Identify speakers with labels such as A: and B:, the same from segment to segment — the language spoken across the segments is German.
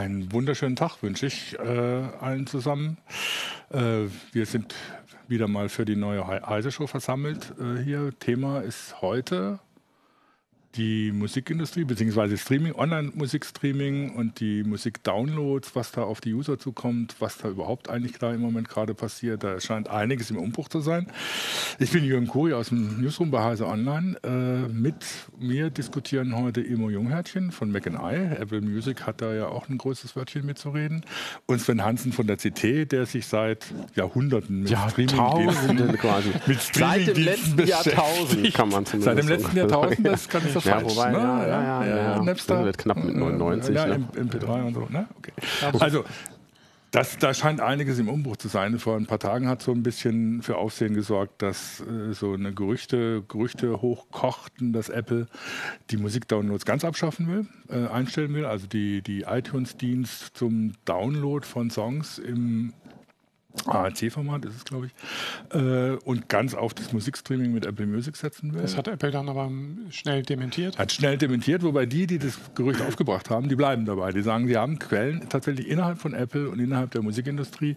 A: Einen wunderschönen Tag wünsche ich äh, allen zusammen. Äh, wir sind wieder mal für die neue Heise Show versammelt äh, hier. Thema ist heute die Musikindustrie, beziehungsweise Streaming, Online-Musikstreaming und die Musikdownloads, was da auf die User zukommt, was da überhaupt eigentlich da im Moment gerade passiert. Da scheint einiges im Umbruch zu sein. Ich bin Jürgen Kuri aus dem Newsroom bei Heise Online. Äh, mit mir diskutieren heute Imo Junghärtchen von Mac I. Apple Music hat da ja auch ein großes Wörtchen mitzureden. Und Sven Hansen von der CT, der sich seit Jahrhunderten
B: mit ja, Streaming quasi.
A: mit Streaming
B: Seit dem letzten Jahrtausend kann man zumindest
A: Seit dem letzten Jahrtausend, das kann ich so
B: ja, wobei, ne? ja, ja, ja, ja, ja.
A: Napster.
B: Das wird knapp mit 99.
A: Ja,
B: ne?
A: MP3 und so. Ne? Okay. Also, das, da scheint einiges im Umbruch zu sein. Vor ein paar Tagen hat so ein bisschen für Aufsehen gesorgt, dass äh, so eine Gerüchte, Gerüchte hochkochten, dass Apple die Musikdownloads ganz abschaffen will, äh, einstellen will. Also die, die iTunes-Dienst zum Download von Songs im AAC-Format ist es, glaube ich, äh, und ganz auf das Musikstreaming mit Apple Music setzen will.
C: Das hat Apple dann aber schnell dementiert.
A: Hat schnell dementiert, wobei die, die das Gerücht aufgebracht haben, die bleiben dabei. Die sagen, sie haben Quellen tatsächlich innerhalb von Apple und innerhalb der Musikindustrie,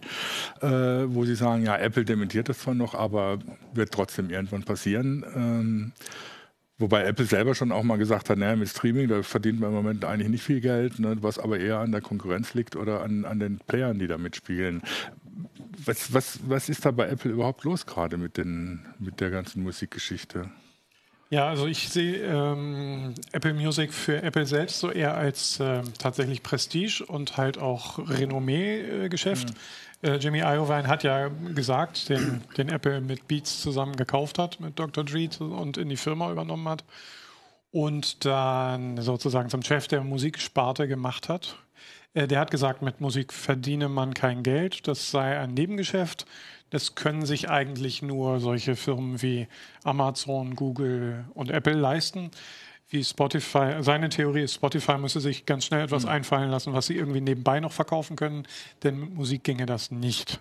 A: äh, wo sie sagen, ja, Apple dementiert das zwar noch, aber wird trotzdem irgendwann passieren. Ähm, Wobei Apple selber schon auch mal gesagt hat, naja, mit Streaming, da verdient man im Moment eigentlich nicht viel Geld, ne, was aber eher an der Konkurrenz liegt oder an, an den Playern, die da mitspielen was, was, was ist da bei Apple überhaupt los gerade mit, mit der ganzen Musikgeschichte?
C: Ja, also ich sehe ähm, Apple Music für Apple selbst so eher als äh, tatsächlich Prestige und halt auch Renommee-Geschäft. Mhm. Äh, Jimmy Iovine hat ja gesagt, den, den Apple mit Beats zusammen gekauft hat, mit Dr. Dre und in die Firma übernommen hat und dann sozusagen zum Chef der Musiksparte gemacht hat. Äh, der hat gesagt, mit Musik verdiene man kein Geld, das sei ein Nebengeschäft. Das können sich eigentlich nur solche Firmen wie Amazon, Google und Apple leisten. Wie Spotify, seine Theorie ist, Spotify müsse sich ganz schnell etwas mhm. einfallen lassen, was sie irgendwie nebenbei noch verkaufen können, denn mit Musik ginge das nicht.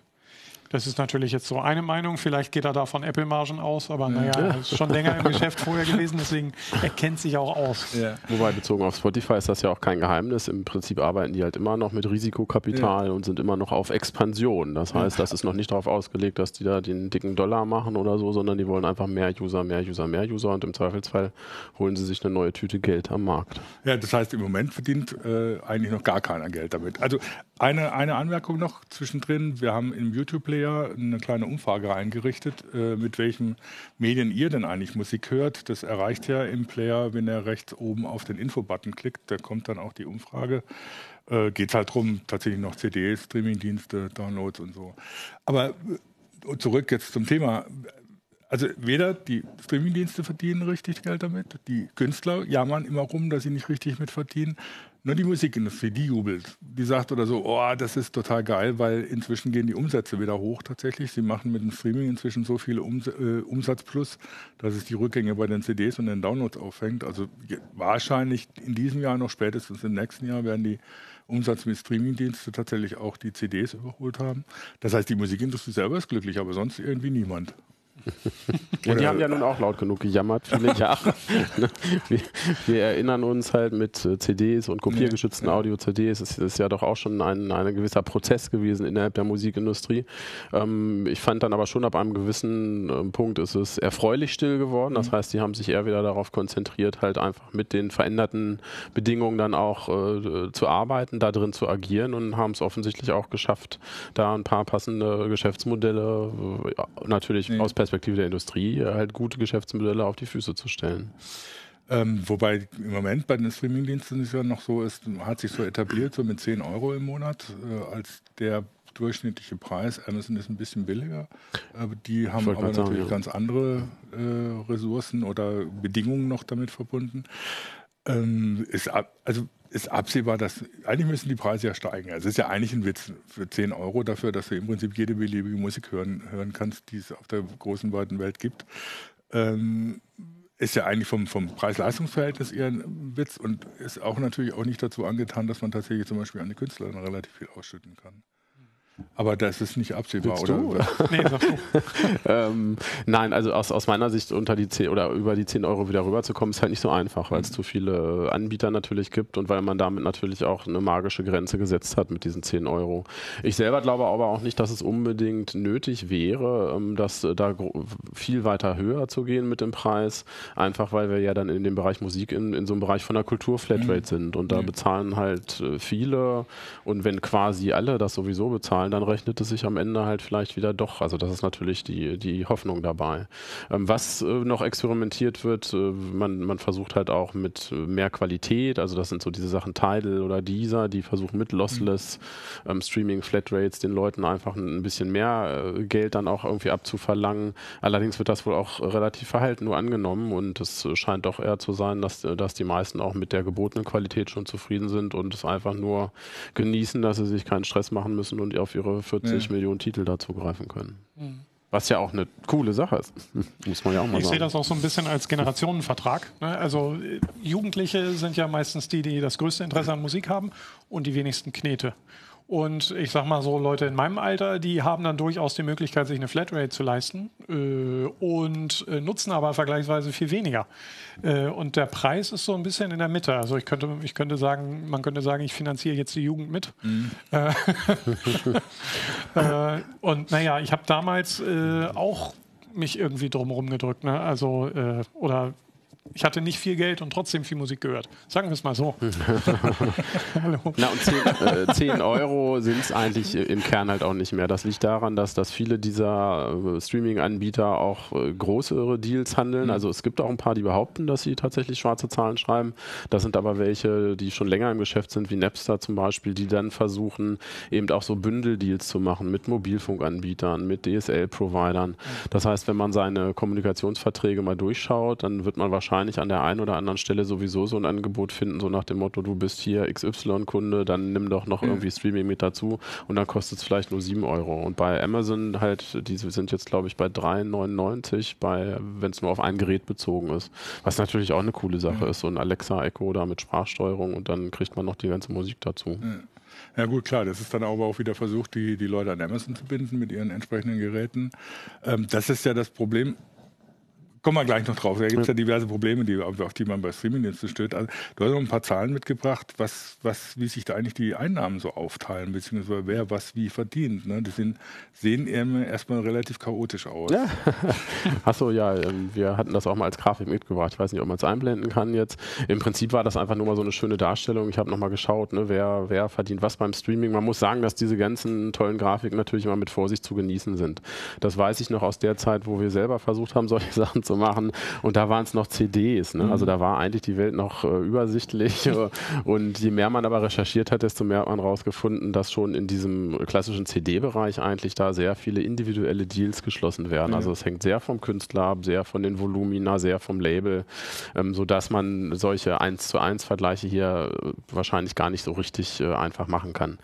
C: Das ist natürlich jetzt so eine Meinung. Vielleicht geht er da von Apple-Margen aus, aber naja, er ist schon länger im Geschäft vorher gewesen, deswegen er kennt sich auch aus.
B: Ja. Wobei bezogen auf Spotify ist das ja auch kein Geheimnis. Im Prinzip arbeiten die halt immer noch mit Risikokapital ja. und sind immer noch auf Expansion. Das heißt, das ist noch nicht darauf ausgelegt, dass die da den dicken Dollar machen oder so, sondern die wollen einfach mehr User, mehr User, mehr User und im Zweifelsfall holen sie sich eine neue Tüte Geld am Markt.
A: Ja, das heißt, im Moment verdient äh, eigentlich noch gar keiner Geld damit. Also eine, eine Anmerkung noch zwischendrin. Wir haben im YouTube-Player eine kleine Umfrage eingerichtet, äh, mit welchen Medien ihr denn eigentlich Musik hört. Das erreicht ja im Player, wenn er rechts oben auf den Info-Button klickt, da kommt dann auch die Umfrage. Äh, Geht halt darum, tatsächlich noch CDs, Streaming-Dienste, Downloads und so. Aber äh, zurück jetzt zum Thema. Also weder die Streamingdienste verdienen richtig Geld damit, die Künstler jammern immer rum, dass sie nicht richtig mit verdienen. Nur die Musikindustrie, die jubelt. Die sagt oder so, oh, das ist total geil, weil inzwischen gehen die Umsätze wieder hoch tatsächlich. Sie machen mit dem Streaming inzwischen so viel Ums äh, Umsatz plus, dass es die Rückgänge bei den CDs und den Downloads auffängt. Also wahrscheinlich in diesem Jahr noch spätestens im nächsten Jahr werden die Umsatz mit Streamingdienste tatsächlich auch die CDs überholt haben. Das heißt, die Musikindustrie selber ist glücklich, aber sonst irgendwie niemand
B: ja, die haben ja nun auch laut genug gejammert, viele Jahre. wir, wir, erinnern uns halt mit äh, CDs und kopiergeschützten Audio-CDs, es ist ja doch auch schon ein, ein gewisser Prozess gewesen innerhalb der Musikindustrie. Ähm, ich fand dann aber schon ab einem gewissen äh, Punkt ist es erfreulich still geworden. Das mhm. heißt, die haben sich eher wieder darauf konzentriert, halt einfach mit den veränderten Bedingungen dann auch äh, zu arbeiten, da drin zu agieren und haben es offensichtlich auch geschafft, da ein paar passende Geschäftsmodelle äh, natürlich mhm. aus Perspektive Perspektive der Industrie äh, halt gute Geschäftsmodelle auf die Füße zu stellen.
A: Ähm, wobei im Moment bei den Streamingdiensten es ja noch so ist, hat sich so etabliert, so mit 10 Euro im Monat äh, als der durchschnittliche Preis. Amazon ist ein bisschen billiger, aber die haben aber natürlich sagen, ja. ganz andere äh, Ressourcen oder Bedingungen noch damit verbunden. Ähm, ist, also ist absehbar, dass eigentlich müssen die Preise ja steigen. Also es ist ja eigentlich ein Witz für 10 Euro dafür, dass du im Prinzip jede beliebige Musik hören, hören kannst, die es auf der großen, weiten Welt gibt. Ähm, ist ja eigentlich vom, vom Preis-Leistungs-Verhältnis eher ein Witz und ist auch natürlich auch nicht dazu angetan, dass man tatsächlich zum Beispiel an die Künstler relativ viel ausschütten kann. Aber das ist nicht absehbar,
B: Willst
A: oder?
B: du, oder?
C: Nee, sag du.
B: ähm, nein, also aus, aus meiner Sicht unter die 10 oder über die 10 Euro wieder rüberzukommen, ist halt nicht so einfach, weil es zu viele Anbieter natürlich gibt und weil man damit natürlich auch eine magische Grenze gesetzt hat mit diesen 10 Euro. Ich selber glaube aber auch nicht, dass es unbedingt nötig wäre, ähm, das äh, da viel weiter höher zu gehen mit dem Preis, einfach weil wir ja dann in dem Bereich Musik in, in so einem Bereich von der Kultur-Flatrate sind und da bezahlen halt äh, viele und wenn quasi alle das sowieso bezahlen, dann rechnet es sich am Ende halt vielleicht wieder doch. Also das ist natürlich die, die Hoffnung dabei. Ähm, was äh, noch experimentiert wird, äh, man, man versucht halt auch mit äh, mehr Qualität, also das sind so diese Sachen Tidal oder Deezer, die versuchen mit Lossless ähm, Streaming Flatrates den Leuten einfach ein, ein bisschen mehr äh, Geld dann auch irgendwie abzuverlangen. Allerdings wird das wohl auch relativ verhalten nur angenommen und es äh, scheint doch eher zu sein, dass, äh, dass die meisten auch mit der gebotenen Qualität schon zufrieden sind und es einfach nur genießen, dass sie sich keinen Stress machen müssen und auf ihre 40
A: Ja.
B: Millionen Titel dazugreifen können. Was ja auch eine coole Sache ist. Muss man ja auch mal
C: Ich sehe
B: sagen.
C: das auch so ein bisschen als Generationenvertrag. Ne? Also äh, Jugendliche sind ja meistens die, die das größte Interesse an Musik haben und die wenigsten Knete. Und ich sag mal so, Leute in meinem Alter, die haben dann durchaus die Möglichkeit, sich eine Flatrate zu leisten äh, und äh, nutzen aber vergleichsweise viel weniger. Äh, und der Preis ist so ein bisschen in der Mitte. Also ich könnte, ich könnte sagen, man könnte sagen, ich finanziere jetzt die Jugend mit. Äh, äh, und naja, ich habe damals äh, auch mich irgendwie drumherum gedrückt. Ne? Also, oder ich hatte nicht viel Geld und trotzdem viel Musik gehört. Sagen wir es mal so. Hallo.
B: Na, und 10, äh, 10 Euro sind es eigentlich im Kern halt auch nicht mehr. Das liegt daran, dass, dass viele dieser äh, Streaming-Anbieter auch äh, größere Deals handeln. Also es gibt auch ein paar, die behaupten, dass sie tatsächlich schwarze Zahlen schreiben. Das sind aber welche, die schon länger im Geschäft sind, wie Napster zum Beispiel, die dann versuchen, eben auch so Bündeldeals zu machen mit Mobilfunkanbietern, mit DSL-Providern. Das heißt, wenn man seine Kommunikationsverträge mal durchschaut, dann wird man wahrscheinlich an der einen oder anderen Stelle sowieso so ein Angebot finden, so nach dem Motto, du bist hier XY-Kunde, dann nimm doch noch irgendwie Streaming mit dazu und dann kostet es vielleicht nur 7 Euro. Und bei Amazon halt, die sind jetzt glaube ich bei 3,99, bei, wenn es nur auf ein Gerät bezogen ist. Was natürlich auch eine coole Sache ist, so ein Alexa Echo da mit Sprachsteuerung und dann kriegt man noch die ganze Musik dazu.
A: Ja gut, klar, das ist dann aber auch wieder versucht, die, die Leute an Amazon zu binden mit ihren entsprechenden Geräten. Ähm, das ist ja das Problem. Kommen wir gleich noch drauf. Da gibt es ja diverse Probleme, die, auf die man bei Streamingdiensten stößt. Also, du hast noch ein paar Zahlen mitgebracht, was, was, wie sich da eigentlich die Einnahmen so aufteilen, beziehungsweise wer was wie verdient. Ne? Die sind, sehen erstmal relativ chaotisch aus.
B: Ja. Achso, ja, ähm, wir hatten das auch mal als Grafik mitgebracht. Ich weiß nicht, ob man es einblenden kann jetzt. Im Prinzip war das einfach nur mal so eine schöne Darstellung. Ich habe nochmal geschaut, ne, wer, wer verdient was beim Streaming. Man muss sagen, dass diese ganzen tollen Grafiken natürlich immer mit Vorsicht zu genießen sind. Das weiß ich noch aus der Zeit, wo wir selber versucht haben, solche Sachen zu machen. Und da waren es noch CDs. Ne? Also da war eigentlich die Welt noch äh, übersichtlich. Und je mehr man aber recherchiert hat, desto mehr hat man rausgefunden, dass schon in diesem klassischen CD-Bereich eigentlich da sehr viele individuelle Deals geschlossen werden. Also es hängt sehr vom Künstler ab, sehr von den Volumina, sehr vom Label, ähm, sodass man solche 1 zu 1 Vergleiche hier äh, wahrscheinlich gar nicht so richtig äh, einfach machen kann.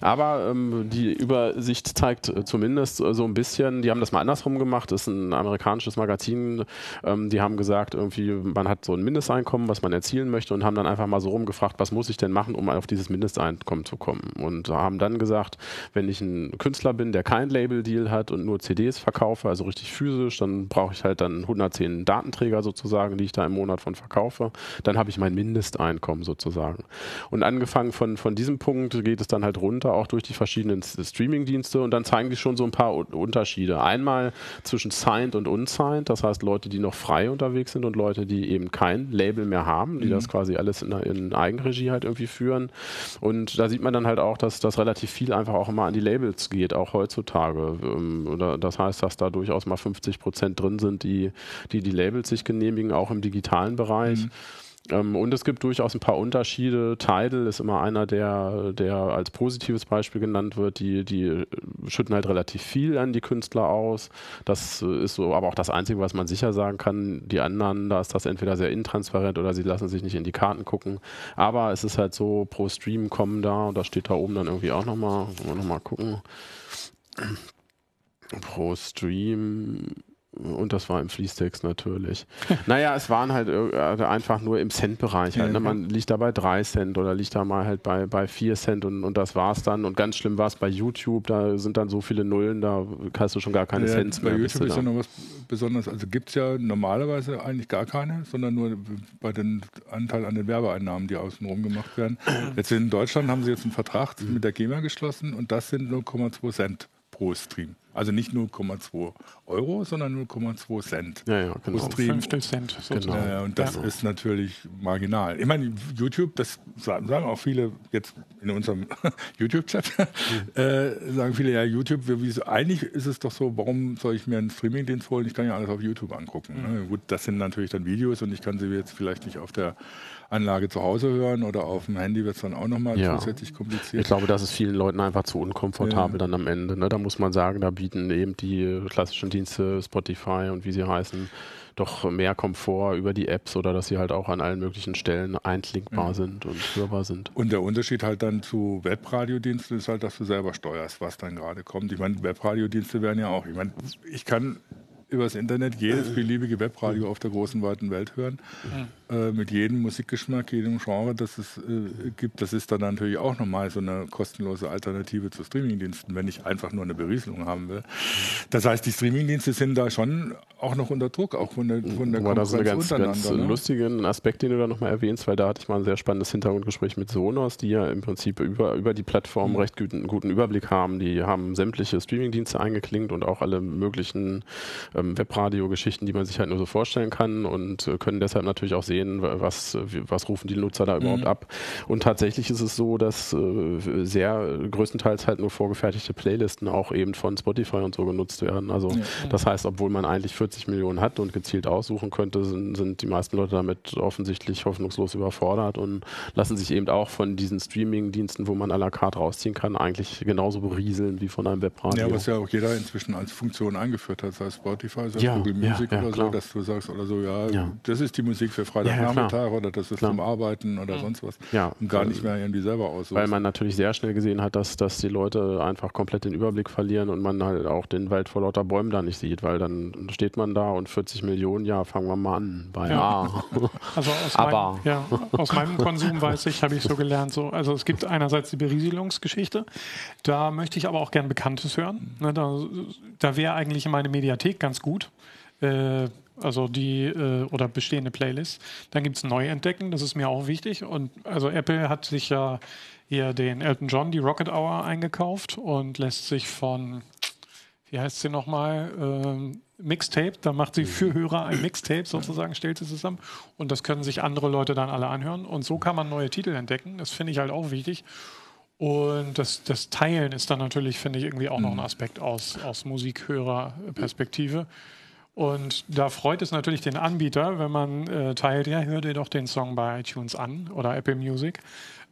B: Aber ähm, die Übersicht zeigt äh, zumindest äh, so ein bisschen, die haben das mal andersrum gemacht, das ist ein amerikanisches Magazin, ähm, die haben gesagt, irgendwie, man hat so ein Mindesteinkommen, was man erzielen möchte und haben dann einfach mal so rumgefragt, was muss ich denn machen, um auf dieses Mindesteinkommen zu kommen. Und haben dann gesagt, wenn ich ein Künstler bin, der kein Label-Deal hat und nur CDs verkaufe, also richtig physisch, dann brauche ich halt dann 110 Datenträger sozusagen, die ich da im Monat von verkaufe. Dann habe ich mein Mindesteinkommen sozusagen. Und angefangen von, von diesem Punkt geht es dann halt runter, auch durch die verschiedenen Streaming-Dienste und dann zeigen die schon so ein paar Unterschiede. Einmal zwischen signed und unsigned, das heißt Leute, die noch frei unterwegs sind und Leute, die eben kein Label mehr haben, die das quasi alles in, in Eigenregie halt irgendwie führen. Und da sieht man dann halt auch, dass das relativ viel einfach auch immer an die Labels geht, auch heutzutage. Ähm, Oder das heißt, dass da durchaus mal 50 Prozent drin sind, die, die die Labels sich genehmigen, auch im digitalen Bereich. Ähm, und es gibt durchaus ein paar Unterschiede. Tidal ist immer einer, der, der als positives Beispiel genannt wird. Die, die schütten halt relativ viel an die Künstler aus. Das ist so aber auch das Einzige, was man sicher sagen kann. Die anderen, da ist das entweder sehr intransparent oder sie lassen sich nicht in die Karten gucken. Aber es ist halt so, pro Stream kommen da, und das steht da oben dann irgendwie auch nochmal, wollen wir nochmal gucken. Pro Stream Und das war im Fließtext natürlich. naja, es waren halt äh, einfach nur im Cent-Bereich. Halt, ne? Man liegt da bei 3 Cent oder liegt da mal halt bei, bei 4 Cent und, und das war's dann. Und ganz schlimm war es bei YouTube, da sind dann so viele Nullen, da hast du schon gar keine ja, Cents
A: bei
B: mehr.
A: Bei YouTube ist ja noch was Besonderes. Also gibt es ja normalerweise eigentlich gar keine, sondern nur bei den Anteil an den Werbeeinnahmen, die außenrum gemacht werden. Jetzt in Deutschland haben sie jetzt einen Vertrag mit der GEMA geschlossen und das sind 0,2 Cent pro Stream. Also nicht 0,2 Euro, sondern 0,2 Cent
C: ja, ja, genau. pro Stream. Fünftel Cent.
A: Genau. Ja, und das ja. ist natürlich marginal. Ich meine, YouTube, das sagen auch viele jetzt in unserem YouTube-Chat, mhm. äh, sagen viele, ja, YouTube, wie, eigentlich ist es doch so, warum soll ich mir einen Streamingdienst holen? Ich kann ja alles auf YouTube angucken. Mhm. Ne? Gut, das sind natürlich dann Videos und ich kann sie jetzt vielleicht nicht auf der Anlage zu Hause hören oder auf dem Handy wird es dann auch nochmal ja. zusätzlich kompliziert.
B: Ich glaube, das ist vielen Leuten einfach zu unkomfortabel ja. dann am Ende. Ne? Da muss man sagen, da bieten eben die klassischen Dienste Spotify und wie sie heißen doch mehr Komfort über die Apps oder dass sie halt auch an allen möglichen Stellen einklickbar ja. sind und hörbar sind.
A: Und der Unterschied halt dann zu Webradiodiensten ist halt, dass du selber steuerst, was dann gerade kommt. Ich meine, Webradiodienste werden ja auch, ich meine, ich kann übers Internet jedes beliebige Webradio auf der großen weiten Welt hören. Mhm. Äh, mit jedem Musikgeschmack, jedem Genre, das es äh, gibt. Das ist dann natürlich auch nochmal so eine kostenlose Alternative zu Streamingdiensten, wenn ich einfach nur eine Berieselung haben will. Das heißt, die Streamingdienste sind da schon auch noch unter Druck, auch von der, von der
B: Aber das ist ein ganz, ganz ne? lustigen Aspekt, den du da nochmal erwähnst, weil da hatte ich mal ein sehr spannendes Hintergrundgespräch mit Sonos, die ja im Prinzip über, über die Plattform mhm. recht guten, guten Überblick haben. Die haben sämtliche Streamingdienste eingeklinkt und auch alle möglichen ähm, Webradio-Geschichten, die man sich halt nur so vorstellen kann und äh, können deshalb natürlich auch sehen, was, was rufen die Nutzer da überhaupt mhm. ab. Und tatsächlich ist es so, dass äh, sehr größtenteils halt nur vorgefertigte Playlisten auch eben von Spotify und so genutzt werden. Also ja. das heißt, obwohl man eigentlich 40 Millionen hat und gezielt aussuchen könnte, sind, sind die meisten Leute damit offensichtlich hoffnungslos überfordert und lassen sich eben auch von diesen Streaming-Diensten, wo man à la carte rausziehen kann, eigentlich genauso berieseln wie von einem Webradio.
A: Ja, was ja auch jeder inzwischen als Funktion eingeführt hat, sei es Spotify, sei es ja, Google Music ja, ja, oder klar. so, dass du sagst oder so, ja, das ist die Musik für Freitagnachmittag oder das ist klar. zum Arbeiten oder sonst was.
B: Ja.
A: Und gar nicht mehr irgendwie selber aussuchen.
B: Weil man natürlich sehr schnell gesehen hat, dass, dass die Leute einfach komplett den Überblick verlieren und man halt auch den Wald vor lauter Bäumen da nicht sieht, weil dann steht man da und 40 Millionen, ja, fangen wir mal an bei ja. A.
C: Also aus, Aber. Meinem, ja, aus meinem Konsum weiß ich, habe ich so gelernt, so, also es gibt einerseits die Berieselungsgeschichte, da möchte ich aber auch gern Bekanntes hören. Ne, da da wäre eigentlich meine Mediathek ganz gut. Äh, also die äh, oder bestehende Playlists. Dann gibt es Neuentdecken, das ist mir auch wichtig. Und also Apple hat sich ja hier den Elton John, die Rocket Hour eingekauft und lässt sich von, wie heißt sie nochmal, ähm, Mixtape, da macht sie für Hörer ein Mixtape sozusagen, stellt sie zusammen und das können sich andere Leute dann alle anhören und so kann man neue Titel entdecken. Das finde ich halt auch wichtig. Und das, das Teilen ist dann natürlich, finde ich, irgendwie auch noch ein mhm. Aspekt aus, aus Musikhörerperspektive. Und da freut es natürlich den Anbieter, wenn man äh, teilt, ja, hör dir doch den Song bei iTunes an oder Apple Music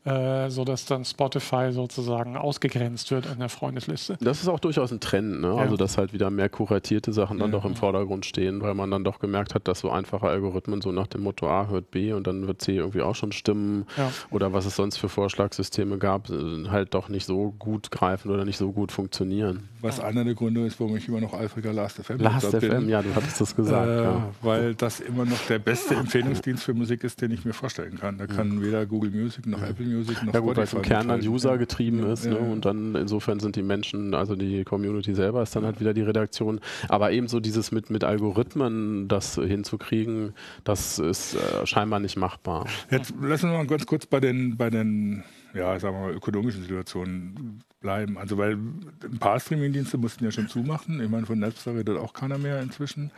C: äh, sodass dann Spotify sozusagen ausgegrenzt wird in der Freundesliste.
B: Das ist auch durchaus ein Trend, ne? Ja. also dass halt wieder mehr kuratierte Sachen dann ja. doch im Vordergrund stehen, weil man dann doch gemerkt hat, dass so einfache Algorithmen so nach dem Motto A hört B und dann wird C irgendwie auch schon stimmen ja. oder was es sonst für Vorschlagssysteme gab, äh, halt doch nicht so gut greifen oder nicht so gut funktionieren.
A: Was einer der Gründe ist, warum ich immer noch eifriger Last FM
B: Last FM, bin. ja, du hattest das gesagt. Äh,
A: weil das immer noch der beste Empfehlungsdienst für Musik ist, den ich mir vorstellen kann. Da kann weder Google Music noch Apple Music noch
B: Ja gut, weil es im Kern dann User getrieben ist ne? und dann insofern sind die Menschen, also die Community selber ist dann halt wieder die Redaktion. Aber ebenso dieses mit, mit Algorithmen das hinzukriegen, das ist äh, scheinbar nicht machbar.
A: Jetzt lassen wir mal ganz kurz bei den, bei den ja, sagen wir mal, ökonomischen Situationen bleiben. Also weil ein paar Streamingdienste mussten ja schon zumachen. Ich meine, von Napster redet auch keiner mehr inzwischen.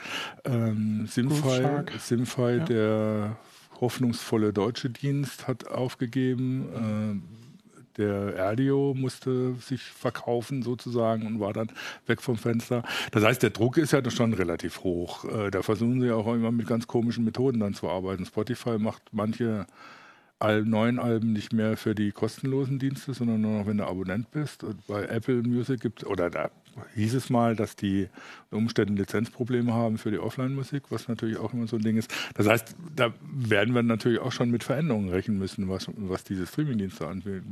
A: Ähm, Simfy, Simfy ja. der hoffnungsvolle deutsche Dienst hat aufgegeben. Äh, der Erdio musste sich verkaufen sozusagen und war dann weg vom Fenster. Das heißt, der Druck ist ja schon relativ hoch. Äh, da versuchen sie auch immer mit ganz komischen Methoden dann zu arbeiten. Spotify macht manche neuen Alben nicht mehr für die kostenlosen Dienste, sondern nur noch, wenn du Abonnent bist. Und bei Apple Music gibt es, oder da hieß es mal, dass die Umständen Lizenzprobleme haben für die Offline-Musik, was natürlich auch immer so ein Ding ist. Das heißt, da werden wir natürlich auch schon mit Veränderungen rechnen müssen, was, was diese Streamingdienste angeht.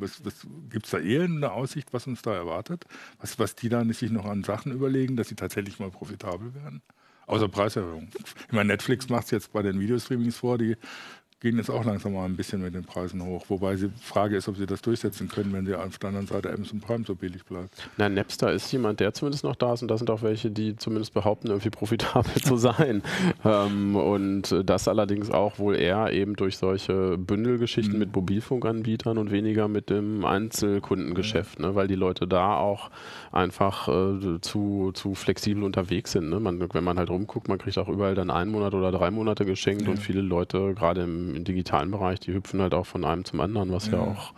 A: Gibt es da eher eine Aussicht, was uns da erwartet? Was, was die da sich noch an Sachen überlegen, dass sie tatsächlich mal profitabel werden? Außer Preiserhöhung. Ich meine, Netflix macht es jetzt bei den Videostreamings vor, die gehen jetzt auch langsam mal ein bisschen mit den Preisen hoch. Wobei die Frage ist, ob sie das durchsetzen können, wenn sie auf der anderen Seite Amazon Prime so billig bleibt.
B: Na, Napster ist jemand, der zumindest noch da ist und da sind auch welche, die zumindest behaupten, irgendwie profitabel zu sein. ähm, und das allerdings auch wohl eher eben durch solche Bündelgeschichten mhm. mit Mobilfunkanbietern und weniger mit dem Einzelkundengeschäft, ja. ne? weil die Leute da auch einfach äh, zu, zu flexibel unterwegs sind. Ne? Man, wenn man halt rumguckt, man kriegt auch überall dann einen Monat oder drei Monate geschenkt ja. und viele Leute, gerade im im, digitalen Bereich, die hüpfen halt auch von einem zum anderen, was ja, ja auch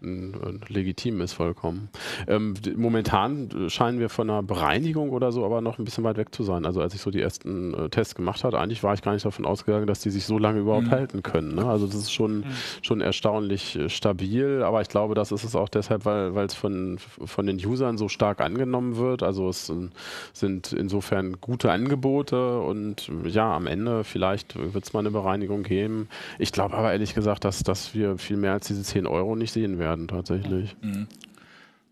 B: legitim ist vollkommen. Ähm, momentan scheinen wir von einer Bereinigung oder so aber noch ein bisschen weit weg zu sein. Also als ich so die ersten äh, Tests gemacht habe, eigentlich war ich gar nicht davon ausgegangen, dass die sich so lange überhaupt mhm. halten können. Ne? Also das ist schon, mhm. schon erstaunlich äh, stabil, aber ich glaube, das ist es auch deshalb, weil es von, von den Usern so stark angenommen wird. Also es sind insofern gute Angebote und ja, am Ende vielleicht wird es mal eine Bereinigung geben. Ich glaube aber ehrlich gesagt, dass, dass wir viel mehr als diese 10 Euro nicht sehen werden werden tatsächlich. Mhm.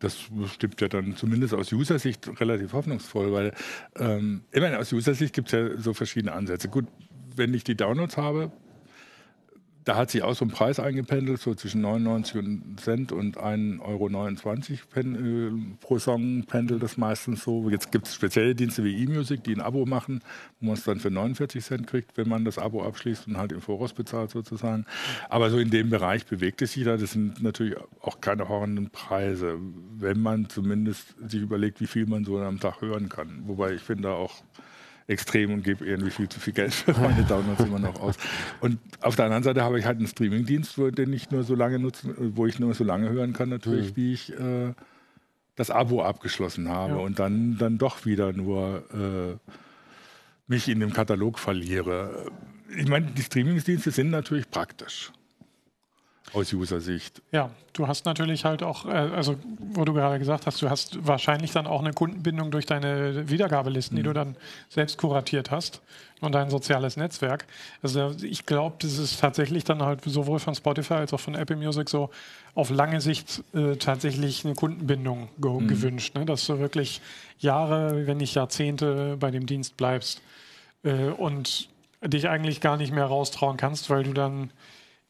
A: Das stimmt ja dann zumindest aus User-Sicht relativ hoffnungsvoll, weil ähm, ich meine, aus User-Sicht gibt es ja so verschiedene Ansätze. Gut, wenn ich die Downloads habe, da hat sich auch so ein Preis eingependelt, so zwischen 99 Cent und 1,29 Euro äh, pro Song pendelt das meistens so. Jetzt gibt es spezielle Dienste wie eMusic, die ein Abo machen, wo man es dann für 49 Cent kriegt, wenn man das Abo abschließt und halt im Voraus bezahlt sozusagen. Aber so in dem Bereich bewegt es sich da. Das sind natürlich auch keine horrenden Preise, wenn man zumindest sich überlegt, wie viel man so am Tag hören kann. Wobei ich finde auch extrem und gebe irgendwie viel zu viel Geld für meine Downloads immer noch aus. Und auf der anderen Seite habe ich halt einen Streamingdienst, den ich nur so lange nutzen, wo ich nur so lange hören kann, natürlich, mhm. wie ich äh, das Abo abgeschlossen habe ja. und dann, dann doch wieder nur äh, mich in dem Katalog verliere. Ich meine, die Streamingdienste sind natürlich praktisch aus User-Sicht.
C: Ja, du hast natürlich halt auch, äh, also wo du gerade gesagt hast, du hast wahrscheinlich dann auch eine Kundenbindung durch deine Wiedergabelisten, mhm. die du dann selbst kuratiert hast und dein soziales Netzwerk. Also ich glaube, das ist tatsächlich dann halt sowohl von Spotify als auch von Apple Music so auf lange Sicht äh, tatsächlich eine Kundenbindung ge mhm. gewünscht, ne? dass du wirklich Jahre, wenn nicht Jahrzehnte bei dem Dienst bleibst äh, und dich eigentlich gar nicht mehr raustrauen kannst, weil du dann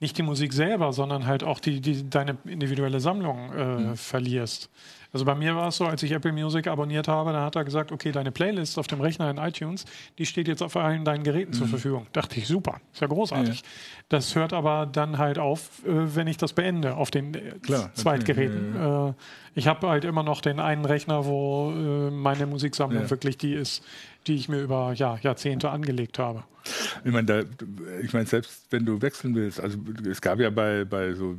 C: nicht die Musik selber, sondern halt auch die, die deine individuelle Sammlung äh, mhm. verlierst. Also bei mir war es so, als ich Apple Music abonniert habe, da hat er gesagt, okay, deine Playlist auf dem Rechner in iTunes, die steht jetzt auf allen deinen Geräten mhm. zur Verfügung. Dachte ich, super, ist ja großartig. Ja. Das hört aber dann halt auf, äh, wenn ich das beende auf den äh, Klar, Zweitgeräten. Okay. Ja, ja. Ich habe halt immer noch den einen Rechner, wo äh, meine Musiksammlung wirklich die ist, die ich mir über ja, Jahrzehnte angelegt habe.
A: Ich meine, da, ich meine, selbst wenn du wechseln willst, also es gab ja bei, bei so,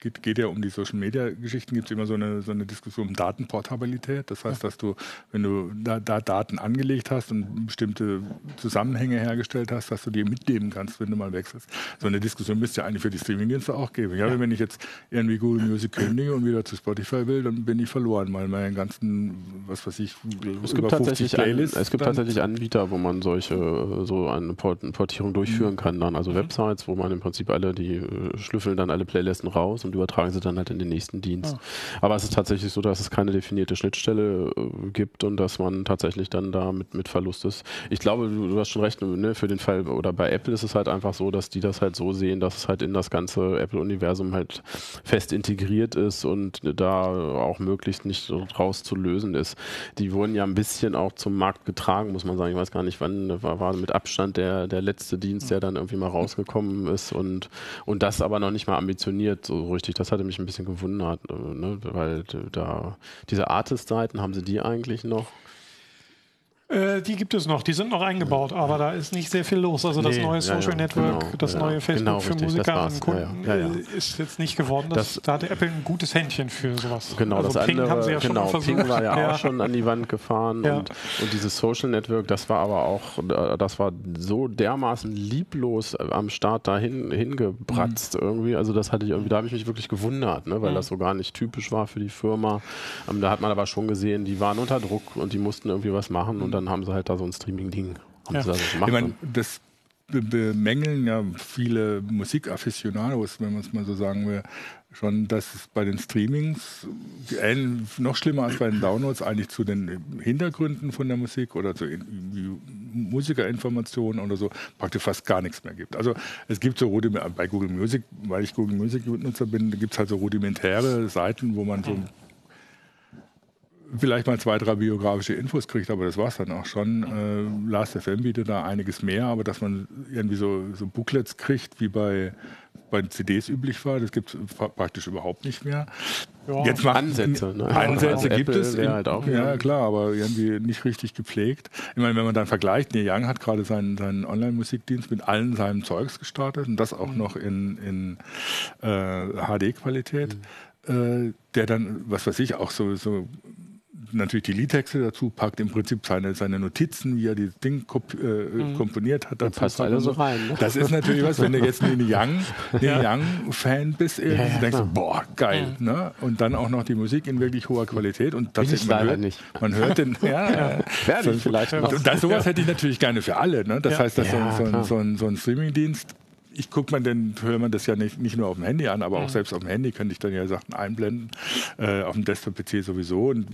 A: geht, geht ja um die Social Media Geschichten, gibt es immer so eine, so eine Diskussion um Datenportabilität. Das heißt, dass du, wenn du da, da, Daten angelegt hast und bestimmte Zusammenhänge hergestellt hast, dass du die mitnehmen kannst, wenn du mal wechselst. So eine Diskussion müsste ja eigentlich für die Streamingdienste auch geben. Ja. Wenn ich jetzt irgendwie Google Music kündige und wieder zu Spotify will, dann bin ich verloren, weil meine ganzen, was weiß ich,
B: es gibt tatsächlich Playlists. An, es gibt tatsächlich Anbieter, wo man solche, so eine Port Portierung durchführen mhm. kann dann. Also mhm. Websites, wo man im Prinzip alle, die äh, schlüsseln dann alle Playlisten raus und übertragen sie dann halt in den nächsten Dienst. Ah. Aber es ist tatsächlich so, dass es keine definierte Schnittstelle äh, gibt und dass man tatsächlich dann da mit, mit Verlust ist. Ich glaube, du, du hast schon recht, ne, für den Fall, oder bei Apple ist es halt einfach so, dass die das halt so sehen, dass es halt in das ganze Apple-Universum halt fest integriert ist und da auch möglichst nicht rauszulösen ist. Die wurden ja ein bisschen auch zum Markt getragen, muss man sagen. Ich weiß gar nicht, wann war, war mit Abstand der der, letzte Dienst, der dann irgendwie mal rausgekommen ist und, und das aber noch nicht mal ambitioniert so richtig. Das hatte mich ein bisschen gewundert, ne? weil da diese Artist-Seiten, haben sie die eigentlich noch?
C: Äh, die gibt es noch, die sind noch eingebaut, aber da ist nicht sehr viel los. Also das nee, neue Social ja, Network, genau, das neue Facebook genau, für richtig, Musiker und Kunden äh, ist jetzt nicht geworden. Das, das, da hatte Apple ein gutes Händchen für sowas.
B: Genau, also das Ping andere, haben sie ja genau, schon Ping war ja, auch schon an die Wand gefahren und, und dieses Social Network, das war aber auch, das war so dermaßen lieblos am Start dahin hingebratzt mhm. irgendwie. Also das hatte ich irgendwie, da habe ich mich wirklich gewundert, ne, weil mhm. das so gar nicht typisch war für die Firma. Ähm, da hat man aber schon gesehen, die waren unter Druck und die mussten irgendwie was machen und dann dann haben sie halt da so ein Streaming-Ding. Ja.
A: Da so ich meine, das bemängeln ja viele Musikafficionados, wenn man es mal so sagen will, schon, dass es bei den Streamings noch schlimmer als bei den Downloads eigentlich zu den Hintergründen von der Musik oder zu Musikerinformationen oder so praktisch fast gar nichts mehr gibt. Also es gibt so Rudiment bei Google Music, weil ich Google Music Nutzer bin, gibt es halt so rudimentäre Seiten, wo man so vielleicht mal zwei, drei biografische Infos kriegt, aber das war es dann auch schon. Äh, Last.fm bietet da einiges mehr, aber dass man irgendwie so, so Booklets kriegt, wie bei, bei CDs üblich war, das gibt es praktisch überhaupt nicht mehr.
B: Ja. Jetzt macht, Ansätze.
A: Ne? Ansätze gibt Apple es. In, halt auch, ja, klar, aber irgendwie nicht richtig gepflegt. Ich meine, wenn man dann vergleicht, Neil Young hat gerade seinen, seinen Online-Musikdienst mit allen seinem Zeugs gestartet und das auch mhm. noch in, in äh, HD-Qualität. Mhm. Äh, der dann, was weiß ich, auch so, so natürlich die Liedtexte dazu packt, im Prinzip seine, seine Notizen, wie er das Ding komp äh, mhm. komponiert hat.
B: Dazu passt alles so rein. Ne?
A: Das ist natürlich was, wenn du jetzt ein Young, ja. Young-Fan bist, ja, ja, denkst du, boah, geil. Ne? Und dann auch noch die Musik in wirklich hoher Qualität. Und
B: tatsächlich, man hört, nicht.
A: man hört den, ja,
B: ich vielleicht.
A: Und das, sowas hätte ich natürlich gerne für alle. Ne? Das heißt, dass so, so, so, ein, so ein Streaming-Dienst ich gucke man denn, höre man das ja nicht, nicht nur auf dem Handy an, aber auch mhm. selbst auf dem Handy könnte ich dann ja Sachen einblenden, äh, auf dem Desktop-PC sowieso. Und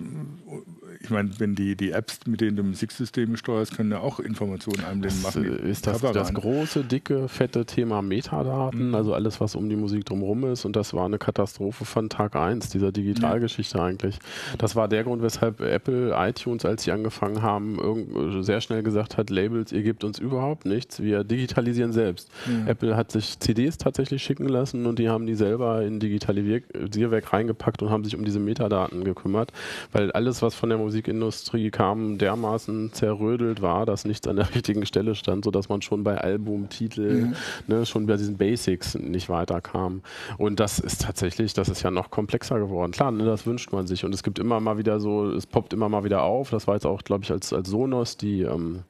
A: ich meine, wenn die, die Apps, mit denen du Musiksysteme steuerst, können ja auch Informationen einblenden
B: machen. Ist das das große, dicke, fette Thema Metadaten, mhm. also alles, was um die Musik drumherum ist. Und das war eine Katastrophe von Tag 1 dieser Digitalgeschichte ja. eigentlich. Das war der Grund, weshalb Apple iTunes, als sie angefangen haben, sehr schnell gesagt hat, Labels, ihr gebt uns überhaupt nichts, wir digitalisieren selbst. Mhm. Apple hat sich CDs tatsächlich schicken lassen und die haben die selber in Digitalisierwerk reingepackt und haben sich um diese Metadaten gekümmert, weil alles, was von der Musik Musikindustrie kam, dermaßen zerrödelt war, dass nichts an der richtigen Stelle stand, sodass man schon bei Album, Titel, mhm. ne, schon bei diesen Basics nicht weiterkam. Und das ist tatsächlich, das ist ja noch komplexer geworden. Klar, ne, das wünscht man sich. Und es gibt immer mal wieder so, es poppt immer mal wieder auf. Das war jetzt auch, glaube ich, als, als Sonos die ähm,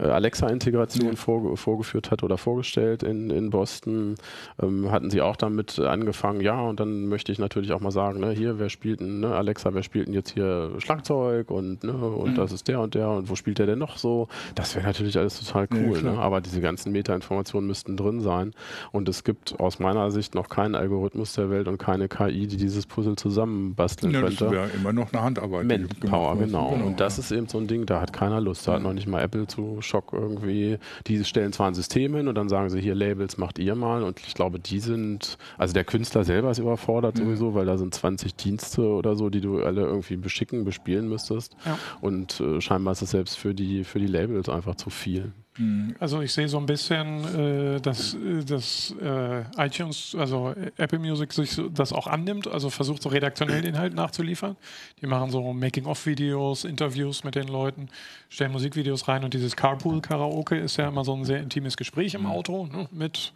B: äh, Alexa-Integration mhm. vor, vorgeführt hat oder vorgestellt in, in Boston. Ähm, hatten sie auch damit angefangen, ja, und dann möchte ich natürlich auch mal sagen, ne, hier, wer spielt denn, ne, Alexa, wer spielt denn jetzt hier Schlagzeug? Zeug und, ne, und mhm. das ist der und der und wo spielt der denn noch so? Das wäre natürlich alles total cool, ja, ne? aber diese ganzen Meta-Informationen müssten drin sein und es gibt aus meiner Sicht noch keinen Algorithmus der Welt und keine KI, die dieses Puzzle zusammenbasteln ja, könnte. Das
A: wäre immer noch eine Handarbeit.
B: Manpower, genau. genau. Und das ist eben so ein Ding, da hat keiner Lust, da hat noch nicht mal Apple zu Schock irgendwie, die stellen zwar ein System hin und dann sagen sie hier Labels macht ihr mal und ich glaube, die sind, also der Künstler selber ist überfordert mhm. sowieso, weil da sind 20 Dienste oder so, die du alle irgendwie beschicken, bespielen müsstest müsstest. Ja. Und äh, scheinbar ist es selbst für die, für die Labels einfach zu viel.
C: Mhm. Also ich sehe so ein bisschen, äh, dass, äh, dass äh, iTunes, also Apple Music sich das auch annimmt, also versucht so redaktionellen Inhalt nachzuliefern. Die machen so Making-of-Videos, Interviews mit den Leuten, stellen Musikvideos rein und dieses Carpool-Karaoke ist ja immer so ein sehr intimes Gespräch im mhm. Auto ne, mit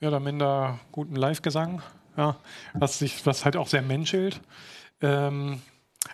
C: mehr oder minder gutem Live-Gesang, ja, was, sich, was halt auch sehr menschelt. Ähm,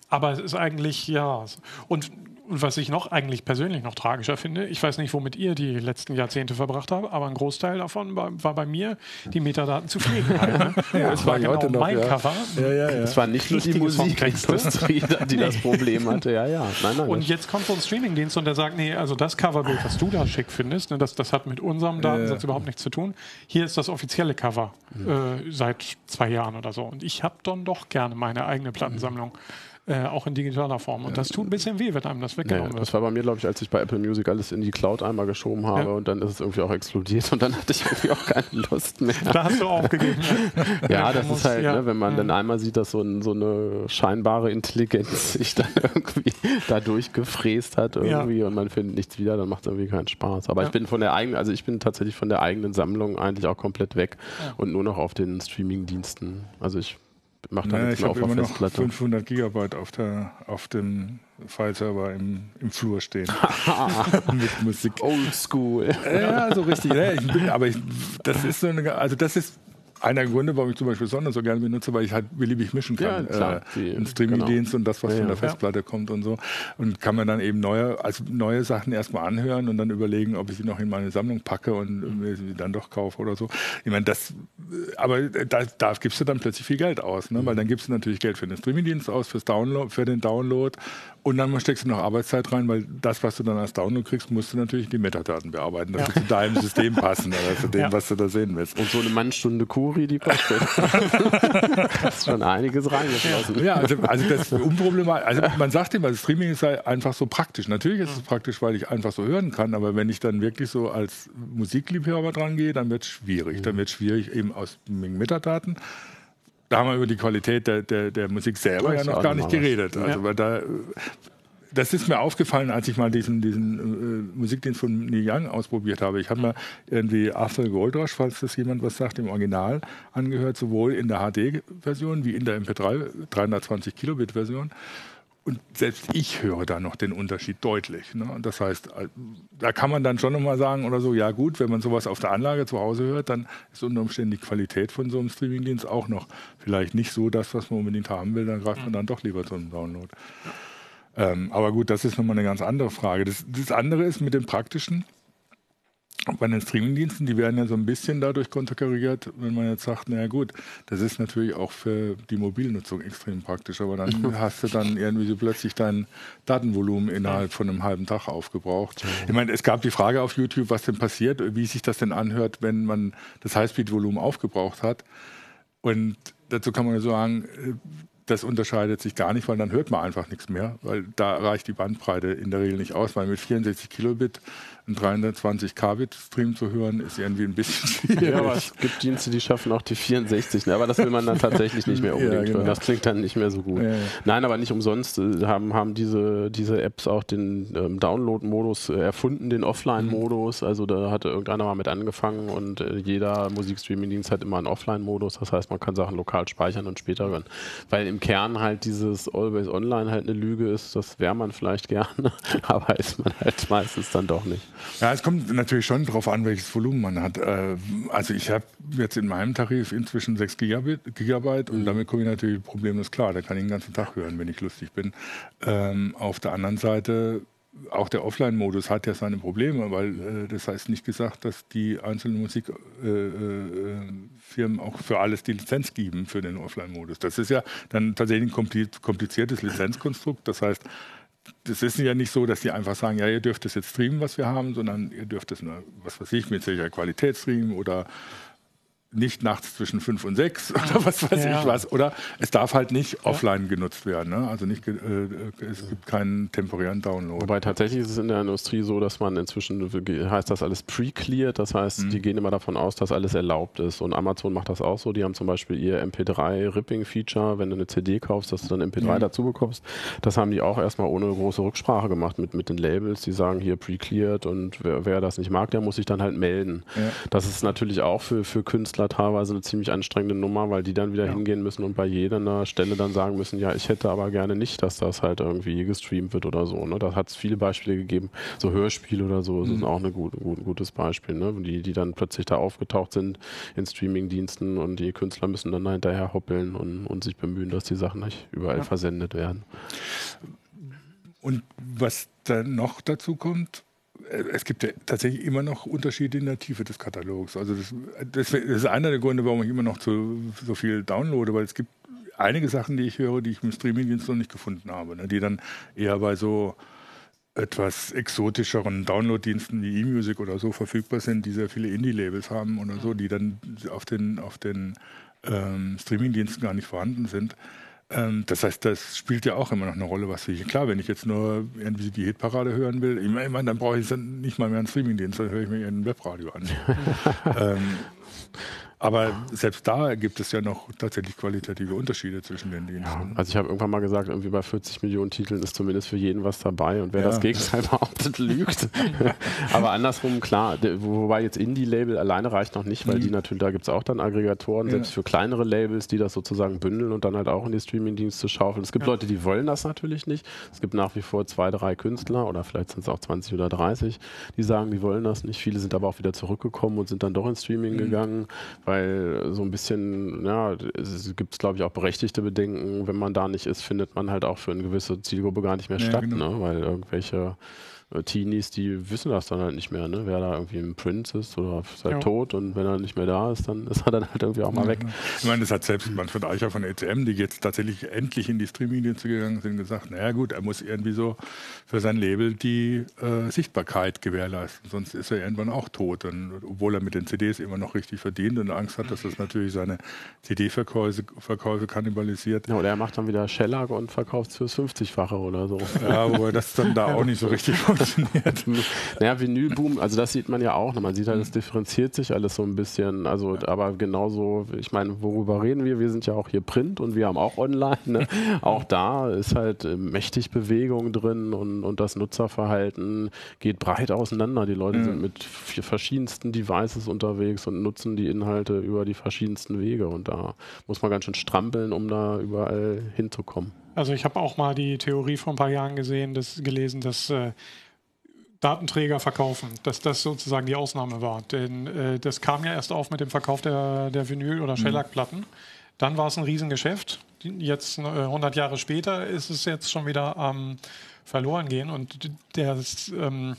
C: aber es ist eigentlich, ja. Und und was ich noch eigentlich persönlich noch tragischer finde, ich weiß nicht, womit ihr die letzten Jahrzehnte verbracht habt, aber ein Großteil davon war, war bei mir, die Metadaten zu pflegen. Halt, ne? ja, das war genau noch, mein ja. Cover.
B: Ja, ja, ja. Es war nicht nur die Musikindustrie, die nee. das Problem hatte. Ja, ja.
C: Nein, nein, und jetzt kommt so ein Streamingdienst und der sagt, nee, also das Coverbild, was du da schick findest, ne, das, das hat mit unserem Datensatz überhaupt nichts zu tun. Hier ist das offizielle Cover äh, seit zwei Jahren oder so. Und ich habe dann doch gerne meine eigene Plattensammlung. Äh, auch in digitaler Form. Und das tut ein bisschen weh, wenn einem das weggenommen ja,
B: wird. Das war bei mir, glaube ich, als ich bei Apple Music alles in die Cloud einmal geschoben habe ja. und dann ist es irgendwie auch explodiert und dann hatte ich irgendwie auch keine Lust mehr.
C: Da hast du aufgegeben.
B: ja, das ist halt, ne, wenn man dann einmal sieht, dass so, ein, so, eine scheinbare Intelligenz sich dann irgendwie da durchgefräst hat irgendwie und man findet nichts wieder, dann macht es irgendwie keinen Spaß. Aber ich bin von der eigenen, also ich bin tatsächlich von der eigenen Sammlung eigentlich auch komplett weg und nur noch auf den Streaming-Diensten. Also ich macht
A: naja, ich habe immer noch 500 Gigabyte auf, der, auf dem File-Server im, im Flur stehen.
B: Mit Musik.
A: Old School. Ja, so richtig. Ja, ich bin, aber ich, das ist so eine, also das ist einer der Gründe, warum ich zum Beispiel Sonne so gerne benutze, weil ich halt beliebig mischen kann. Ja, klar, äh, Im Streaming-Dienst genau. und das, was ja, von der Festplatte ja. kommt und so. Und kann man dann eben neue, also neue Sachen erstmal anhören und dann überlegen, ob ich sie noch in meine Sammlung packe und mir sie dann doch kaufe oder so. Ich meine, das, aber da, da gibst du dann plötzlich viel Geld aus, ne? weil dann gibst du natürlich Geld für den Streaming-Dienst aus, fürs Download, für den Download und dann steckst du noch Arbeitszeit rein, weil das, was du dann als Download kriegst, musst du natürlich die Metadaten bearbeiten, dass ja. sie zu deinem System passen oder zu dem, ja. was du da sehen willst.
B: Und so eine Mannstunde Kategorie, die kostet. das ist schon einiges reingeflossen.
A: Ja, also, also das unproblematisch. Also man sagt immer, Streaming sei einfach so praktisch. Natürlich ist es praktisch, weil ich einfach so hören kann, aber wenn ich dann wirklich so als Musikliebhaber dran gehe, dann wird es schwierig. Dann wird es schwierig eben aus Metadaten da haben wir über die Qualität der, der, der Musik selber ja noch gar nicht geredet. Also, weil da, das ist mir aufgefallen, als ich mal diesen, diesen äh, Musikdienst von Neil Young ausprobiert habe. Ich habe mir irgendwie Arthur Goldrush, falls das jemand was sagt, im Original angehört, sowohl in der HD-Version wie in der MP3 320 Kilobit-Version. Und selbst ich höre da noch den Unterschied deutlich. Ne? Das heißt, äh, da kann man dann schon nochmal sagen oder so, ja gut, wenn man sowas auf der Anlage zu Hause hört, dann ist unter Umständen die Qualität von so einem Streamingdienst auch noch vielleicht nicht so das, was man unbedingt haben will. Dann greift man dann doch lieber zu einem Download. Ähm, aber gut, das ist nochmal eine ganz andere Frage. Das, das andere ist mit dem Praktischen bei den Streamingdiensten, die werden ja so ein bisschen dadurch konterkariert, wenn man jetzt sagt, naja gut, das ist natürlich auch für die Mobilnutzung extrem praktisch, aber dann hast du dann irgendwie so plötzlich dein Datenvolumen innerhalb von einem halben Tag aufgebraucht. Ich meine, es gab die Frage auf YouTube, was denn passiert, wie sich das denn anhört, wenn man das Highspeed-Volumen aufgebraucht hat. Und dazu kann man sagen, das unterscheidet sich gar nicht, weil dann hört man einfach nichts mehr, weil da reicht die Bandbreite in der Regel nicht aus, weil mit 64 Kilobit einen 320 Kbit Stream zu hören, ist irgendwie ein bisschen schwierig. Ja,
B: aber es gibt Dienste, die schaffen auch die 64, ne? aber das will man dann tatsächlich nicht mehr unbedingt ja, genau. hören. Das klingt dann nicht mehr so gut. Ja, ja. Nein, aber nicht umsonst äh, haben, haben diese, diese Apps auch den ähm, Download-Modus äh, erfunden, den Offline-Modus. Also da hatte irgendeiner mal mit angefangen und äh, jeder Musikstreaming-Dienst hat immer einen Offline-Modus. Das heißt, man kann Sachen lokal speichern und später hören. Weil im Kern halt dieses Always Online halt eine Lüge ist, das wäre man vielleicht gerne, aber ist man halt meistens dann doch nicht.
A: Ja, es kommt natürlich schon darauf an, welches Volumen man hat. Äh, also ich habe jetzt in meinem Tarif inzwischen 6 Gigabit, Gigabyte und mhm. damit komme ich natürlich problemlos klar. Da kann ich den ganzen Tag hören, wenn ich lustig bin. Ähm, auf der anderen Seite auch der Offline-Modus hat ja seine Probleme, weil äh, das heißt nicht gesagt, dass die einzelnen Musikfirmen äh, äh, auch für alles die Lizenz geben für den Offline-Modus. Das ist ja dann tatsächlich ein kompliziertes Lizenzkonstrukt. Das heißt, das ist ja nicht so, dass die einfach sagen, ja, ihr dürft das jetzt streamen, was wir haben, sondern ihr dürft es, was weiß ich, mit sicherer Qualität streamen oder nicht nachts zwischen fünf und sechs oder was weiß ja. ich was. Oder es darf halt nicht ja. offline genutzt werden. Ne? Also nicht, äh, es gibt keinen temporären Download.
B: Wobei tatsächlich ist es in der Industrie so, dass man inzwischen heißt das alles pre-cleared. Das heißt, mhm. die gehen immer davon aus, dass alles erlaubt ist. Und Amazon macht das auch so. Die haben zum Beispiel ihr MP3-Ripping-Feature, wenn du eine CD kaufst, dass du dann MP3 mhm. dazu bekommst. Das haben die auch erstmal ohne große Rücksprache gemacht mit, mit den Labels. Die sagen hier pre-cleared und wer, wer, das nicht mag, der muss sich dann halt melden. Ja. Das ist natürlich auch für, für Künstler Künstler teilweise eine ziemlich anstrengende Nummer, weil die dann wieder ja. hingehen müssen und bei jeder Stelle dann sagen müssen, ja, ich hätte aber gerne nicht, dass das halt irgendwie gestreamt wird oder so. Ne? Da hat es viele Beispiele gegeben, so Hörspiele oder so, das mhm. ist auch ein gut, gut, gutes Beispiel, ne? die, die dann plötzlich da aufgetaucht sind in Streamingdiensten und die Künstler müssen dann hinterher hoppeln und, und sich bemühen, dass die Sachen nicht überall ja. versendet werden.
A: Und was dann noch dazu kommt, es gibt ja tatsächlich immer noch Unterschiede in der Tiefe des Katalogs. Also das, das ist einer der Gründe, warum ich immer noch zu, so viel downloade, weil es gibt einige Sachen, die ich höre, die ich im Streamingdienst noch nicht gefunden habe, ne, die dann eher bei so etwas exotischeren Downloaddiensten wie eMusic oder so verfügbar sind, die sehr viele Indie-Labels haben oder so, die dann auf den, auf den ähm, Streamingdiensten gar nicht vorhanden sind. Ähm, das heißt, das spielt ja auch immer noch eine Rolle, was hier. Klar, wenn ich jetzt nur irgendwie die Hitparade hören will, ich meine, dann brauche ich nicht mal mehr einen Streamingdienst, dann höre ich mir ein Webradio an. ähm, aber selbst da gibt es ja noch tatsächlich qualitative Unterschiede zwischen den Diensten. Ja,
B: also ich habe irgendwann mal gesagt, irgendwie bei 40 Millionen Titeln ist zumindest für jeden was dabei und wer ja. das Gegenteil behauptet, lügt. Aber andersrum, klar, wobei jetzt Indie-Label alleine reicht noch nicht, weil mhm. die natürlich, da gibt es auch dann Aggregatoren, ja. selbst für kleinere Labels, die das sozusagen bündeln und dann halt auch in die Streaming-Dienste schaufeln. Es gibt Leute, die wollen das natürlich nicht. Es gibt nach wie vor zwei, drei Künstler oder vielleicht sind es auch 20 oder 30, die sagen, die wollen das nicht. Viele sind aber auch wieder zurückgekommen und sind dann doch ins Streaming mhm. gegangen, weil weil so ein bisschen, ja, es gibt, glaube ich, auch berechtigte Bedenken, wenn man da nicht ist, findet man halt auch für eine gewisse Zielgruppe gar nicht mehr ja, statt, genau. ne? weil irgendwelche Teenies, die wissen das dann halt nicht mehr, ne? wer da irgendwie ein Prince ist oder ist halt ja. tot und wenn er nicht mehr da ist, dann ist er dann halt irgendwie auch mal weg.
A: Ich meine, das hat selbst Manfred Eicher von ECM, die jetzt tatsächlich endlich in die Streaming-Dienste gegangen sind, gesagt, naja gut, er muss irgendwie so für sein Label die äh, Sichtbarkeit gewährleisten, sonst ist er irgendwann auch tot. Und, obwohl er mit den CDs immer noch richtig verdient und Angst hat, dass das natürlich seine CD-Verkäufe Verkäufe kannibalisiert.
B: Ja, oder er macht dann wieder Shellac und verkauft es fürs 50-fache oder so.
A: Ja, wobei das dann da auch nicht so richtig funktioniert.
B: naja, Vinylboom, also das sieht man ja auch. Man sieht halt, es differenziert sich alles so ein bisschen. Also, aber genauso, ich meine, worüber reden wir? Wir sind ja auch hier Print und wir haben auch online. Ne? Auch da ist halt äh, mächtig Bewegung drin und, und das Nutzerverhalten geht breit auseinander. Die Leute mhm. sind mit verschiedensten Devices unterwegs und nutzen die Inhalte über die verschiedensten Wege. Und da muss man ganz schön strampeln, um da überall hinzukommen.
C: Also ich habe auch mal die Theorie vor ein paar Jahren gesehen, das, gelesen, dass äh, Datenträger verkaufen, dass das sozusagen die Ausnahme war. Denn äh, das kam ja erst auf mit dem Verkauf der, der Vinyl- oder mhm. Shellac-Platten. Dann war es ein Riesengeschäft. Jetzt äh, 100 Jahre später ist es jetzt schon wieder am ähm, verloren gehen und das, ähm,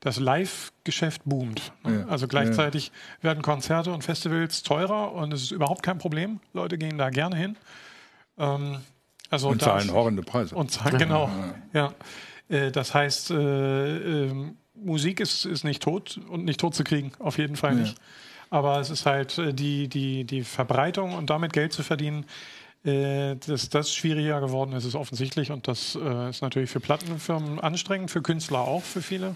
C: das Live-Geschäft boomt. Ne? Ja. Also gleichzeitig ja. werden Konzerte und Festivals teurer und es ist überhaupt kein Problem. Leute gehen da gerne hin.
A: Ähm, also und zahlen horrende Preise.
C: Und zahlen, genau. Ja. Äh, das heißt, äh, äh, Musik ist, ist nicht tot und nicht tot zu kriegen, auf jeden Fall nicht. Aber es ist halt äh, die, die, die Verbreitung und damit Geld zu verdienen, dass das schwieriger geworden ist, ist offensichtlich und das ist natürlich für Plattenfirmen anstrengend, für Künstler auch, für viele.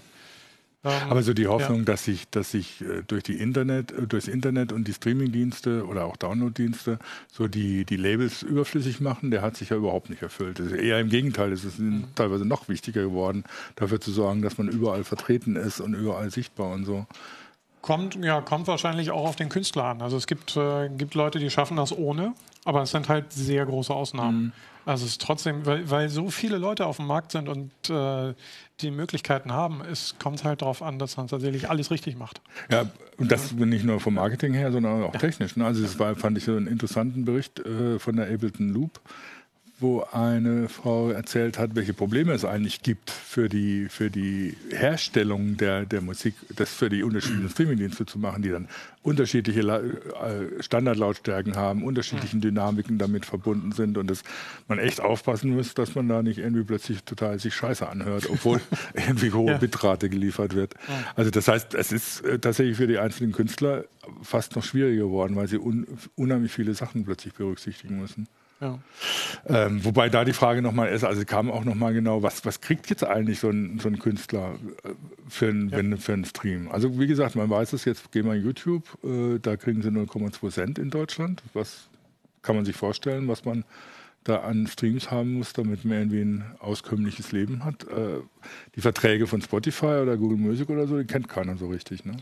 A: Ähm, Aber so die Hoffnung, ja. dass sich, dass sich durch die Internet, durchs Internet und die Streamingdienste oder auch Downloaddienste so die, die Labels überflüssig machen, der hat sich ja überhaupt nicht erfüllt. Eher im Gegenteil, es ist mhm. teilweise noch wichtiger geworden, dafür zu sorgen, dass man überall vertreten ist und überall sichtbar und so.
C: Kommt, ja, kommt wahrscheinlich auch auf den Künstler an. Also es gibt, äh, gibt Leute, die schaffen das ohne, aber es sind halt sehr große Ausnahmen. Mhm. Also es ist trotzdem, weil, weil so viele Leute auf dem Markt sind und äh, die Möglichkeiten haben, es kommt halt darauf an, dass man tatsächlich alles richtig macht.
A: Ja, und das nicht nur vom Marketing her, sondern auch ja. technisch. Ne? Also das war, fand ich so einen interessanten Bericht äh, von der Ableton Loop wo eine Frau erzählt hat, welche Probleme es eigentlich gibt für die, für die Herstellung der, der Musik, das für die unterschiedlichen Streamingdienste zu machen, die dann unterschiedliche äh, Standardlautstärken haben, unterschiedlichen Dynamiken damit verbunden sind und dass man echt aufpassen muss, dass man da nicht irgendwie plötzlich total sich scheiße anhört, obwohl irgendwie hohe ja. Bitrate geliefert wird. Also das heißt, es ist äh, tatsächlich für die einzelnen Künstler fast noch schwieriger geworden, weil sie un unheimlich viele Sachen plötzlich berücksichtigen müssen. Ja. Ähm, wobei da die Frage nochmal ist, also kam auch nochmal genau, was, was kriegt jetzt eigentlich so ein, so ein Künstler äh, für, ein, ja. wenn, für einen Stream? Also wie gesagt, man weiß es jetzt, gehen wir YouTube, äh, da kriegen sie 0,2 Cent in Deutschland. Was kann man sich vorstellen, was man da an Streams haben muss, damit man irgendwie ein auskömmliches Leben hat? Äh, die Verträge von Spotify oder Google Music oder so, die kennt keiner so richtig. Ne?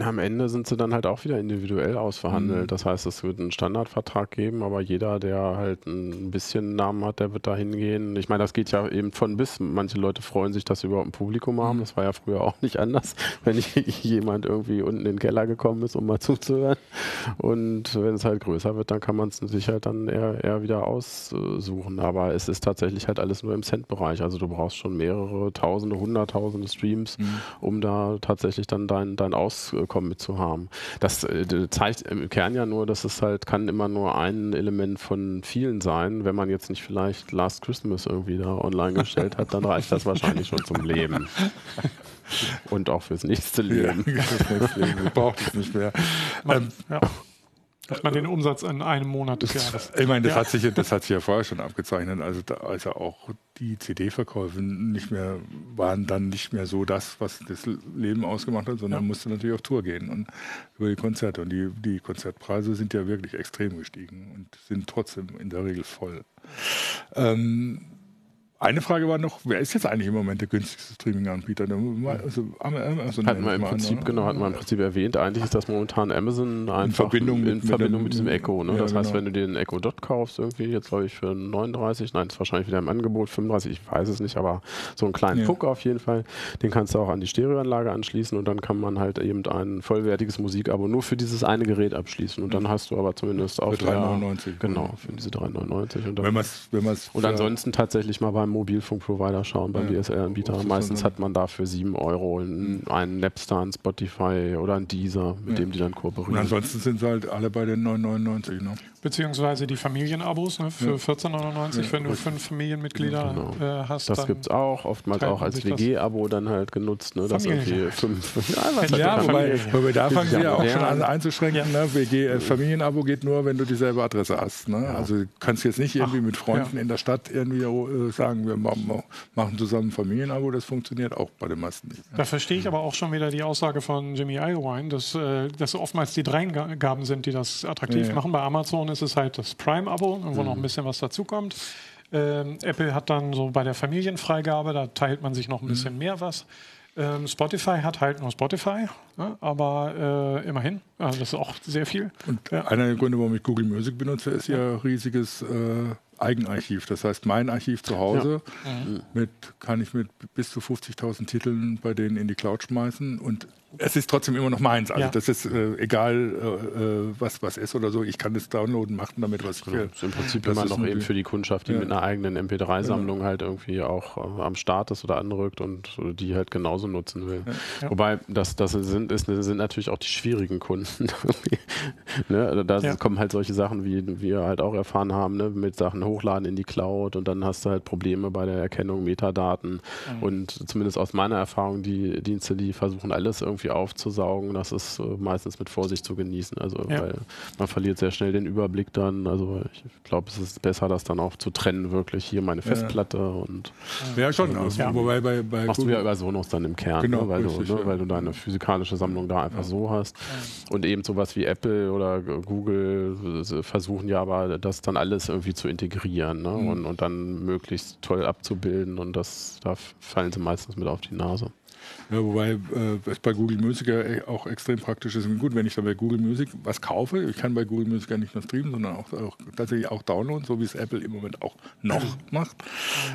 B: Am Ende sind sie dann halt auch wieder individuell ausverhandelt. Mhm. Das heißt, es wird einen Standardvertrag geben, aber jeder, der halt ein bisschen Namen hat, der wird da hingehen. Ich meine, das geht ja eben von bis. Manche Leute freuen sich, dass sie überhaupt ein Publikum haben. Mhm. Das war ja früher auch nicht anders, wenn jemand irgendwie unten in den Keller gekommen ist, um mal zuzuhören. Und wenn es halt größer wird, dann kann man es sich halt dann eher, eher wieder aussuchen. Aber es ist tatsächlich halt alles nur im Cent-Bereich. Also du brauchst schon mehrere Tausende, Hunderttausende Streams, mhm. um da tatsächlich dann dein, dein Aus Auskommen mit zu haben. Das äh, zeigt im Kern ja nur, dass es halt kann immer nur ein Element von vielen sein. Wenn man jetzt nicht vielleicht Last Christmas irgendwie da online gestellt hat, dann reicht das wahrscheinlich schon zum Leben. Und auch fürs nächste Leben. Ja, das nächste
A: Leben braucht es nicht mehr.
C: Ähm, ja. Hat man den Umsatz in einem Monat des Jahres.
A: Ich meine, das, ja. hat sich, das hat sich ja vorher schon abgezeichnet. Also, da, also auch die CD-Verkäufe nicht mehr, waren dann nicht mehr so das, was das Leben ausgemacht hat, sondern ja. musste natürlich auf Tour gehen und über die Konzerte. Und die, die Konzertpreise sind ja wirklich extrem gestiegen und sind trotzdem in der Regel voll. Ähm, eine Frage war noch, wer ist jetzt eigentlich im Moment der günstigste Streaming-Anbieter?
B: Also, Amazon hatten wir im Prinzip, an, genau, hatten wir im Prinzip erwähnt. Eigentlich ist das momentan Amazon einfach in Verbindung mit, in Verbindung mit, mit diesem Echo. Ne? Ja, das heißt, genau. wenn du den Echo Dot kaufst, irgendwie jetzt glaube ich für 39, nein, ist wahrscheinlich wieder im Angebot 35, ich weiß es nicht, aber so einen kleinen ja. Puck auf jeden Fall. Den kannst du auch an die Stereoanlage anschließen und dann kann man halt eben ein vollwertiges Musikabo nur für dieses eine Gerät abschließen. Und dann hast du aber zumindest auch
A: für 3,99.
B: Genau, für diese 3,99. Und,
A: wenn
B: wenn und ansonsten tatsächlich mal bei beim Mobilfunkprovider schauen, beim ja, DSL-Anbieter. Meistens hat man dafür 7 Euro einen, einen Napster, einen Spotify oder einen Deezer, mit ja. dem die dann kooperieren. Und
A: ansonsten sind sie halt alle bei den 9,99. Ne?
C: Beziehungsweise die Familienabos ne, für ja. 14,99, ja, wenn du fünf Familienmitglieder genau. äh, hast.
B: Das gibt es auch, oftmals auch als WG-Abo dann halt genutzt. Ne,
A: das irgendwie fünf. ja, ja wobei, wobei da fangen wir ja auch schon an einzuschränken. Ne? WG, äh, Familienabo geht nur, wenn du dieselbe Adresse hast. Ne? Also du kannst jetzt nicht irgendwie Ach, mit Freunden in der Stadt irgendwie äh, sagen, wir machen zusammen ein Familienabo. Das funktioniert auch bei den meisten nicht.
C: Da verstehe ich aber auch schon wieder die Aussage von Jimmy Iowine, dass, äh, dass oftmals die Dreingaben sind, die das attraktiv machen. Bei Amazon ist es halt das Prime-Abo, wo mhm. noch ein bisschen was dazukommt. Ähm, Apple hat dann so bei der Familienfreigabe, da teilt man sich noch ein bisschen mhm. mehr was. Ähm, Spotify hat halt nur Spotify, ne? aber äh, immerhin, also das ist auch sehr viel.
A: Und ja. einer der Gründe, warum ich Google Music benutze, ist ja riesiges äh, Eigenarchiv. Das heißt, mein Archiv zu Hause ja. mhm. mit, kann ich mit bis zu 50.000 Titeln bei denen in die Cloud schmeißen und es ist trotzdem immer noch meins. Also ja. das ist äh, egal, äh, äh, was was ist oder so. Ich kann das downloaden, machen damit, was ich will.
B: Das ist im Prinzip immer noch eben für die Kundschaft, die ja. mit einer eigenen MP3-Sammlung ja. halt irgendwie auch äh, am Start ist oder anrückt und die halt genauso nutzen will. Wobei das, das sind, ist, sind natürlich auch die schwierigen Kunden. ne? Da kommen halt solche Sachen, wie wir halt auch erfahren haben, ne? mit Sachen hochladen in die Cloud und dann hast du halt Probleme bei der Erkennung Metadaten. Mhm. Und zumindest aus meiner Erfahrung, die Dienste, die versuchen alles irgendwie aufzusaugen, das ist äh, meistens mit Vorsicht zu genießen. Also ja. weil man verliert sehr schnell den Überblick dann. Also ich glaube, es ist besser, das dann auch zu trennen, wirklich hier meine Festplatte ja. und
A: ja schon. Also, ja. Wobei bei, bei
B: machst du ja über Sonos dann im Kern, genau, ne? weil, richtig, du, ne? weil du deine physikalische Sammlung da einfach so hast. Und eben sowas wie Apple oder Google äh, versuchen ja aber das dann alles irgendwie zu integrieren ne? mhm. und, und dann möglichst toll abzubilden und das da fallen sie meistens mit auf die Nase.
A: Ja, wobei äh, es bei Google Music ja e- auch extrem praktisch ist. Und gut, wenn ich dann bei Google Music was kaufe, ich kann bei Google Music ja nicht nur streamen, sondern auch, auch tatsächlich auch downloaden, so wie es Apple im Moment auch noch macht.